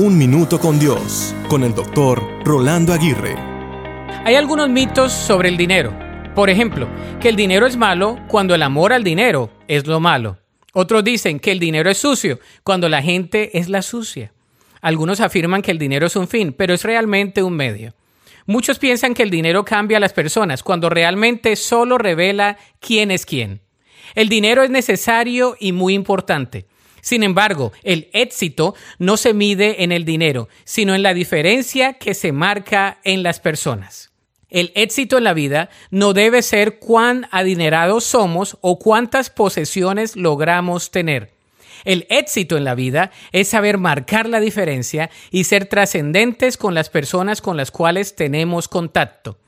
Un Minuto con Dios, con el doctor Rolando Aguirre. Hay algunos mitos sobre el dinero. Por ejemplo, que el dinero es malo cuando el amor al dinero es lo malo. Otros dicen que el dinero es sucio cuando la gente es la sucia. Algunos afirman que el dinero es un fin, pero es realmente un medio. Muchos piensan que el dinero cambia a las personas cuando realmente solo revela quién es quién. El dinero es necesario y muy importante. Sin embargo, el éxito no se mide en el dinero, sino en la diferencia que se marca en las personas. El éxito en la vida no debe ser cuán adinerados somos o cuántas posesiones logramos tener. El éxito en la vida es saber marcar la diferencia y ser trascendentes con las personas con las cuales tenemos contacto.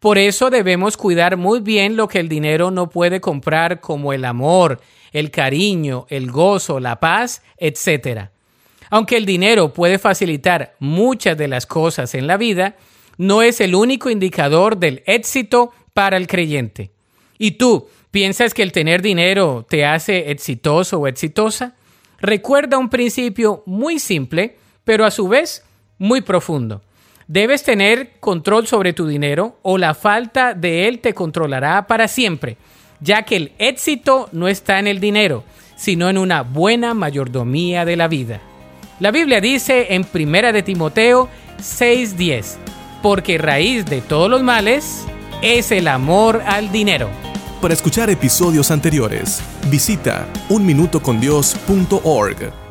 Por eso debemos cuidar muy bien lo que el dinero no puede comprar como el amor, el cariño, el gozo, la paz, etc. Aunque el dinero puede facilitar muchas de las cosas en la vida, no es el único indicador del éxito para el creyente. ¿Y tú piensas que el tener dinero te hace exitoso o exitosa? Recuerda un principio muy simple, pero a su vez muy profundo. Debes tener control sobre tu dinero o la falta de él te controlará para siempre, ya que el éxito no está en el dinero, sino en una buena mayordomía de la vida. La Biblia dice en 1 de Timoteo 6:10, porque raíz de todos los males es el amor al dinero. Para escuchar episodios anteriores, visita unminutocondios.org.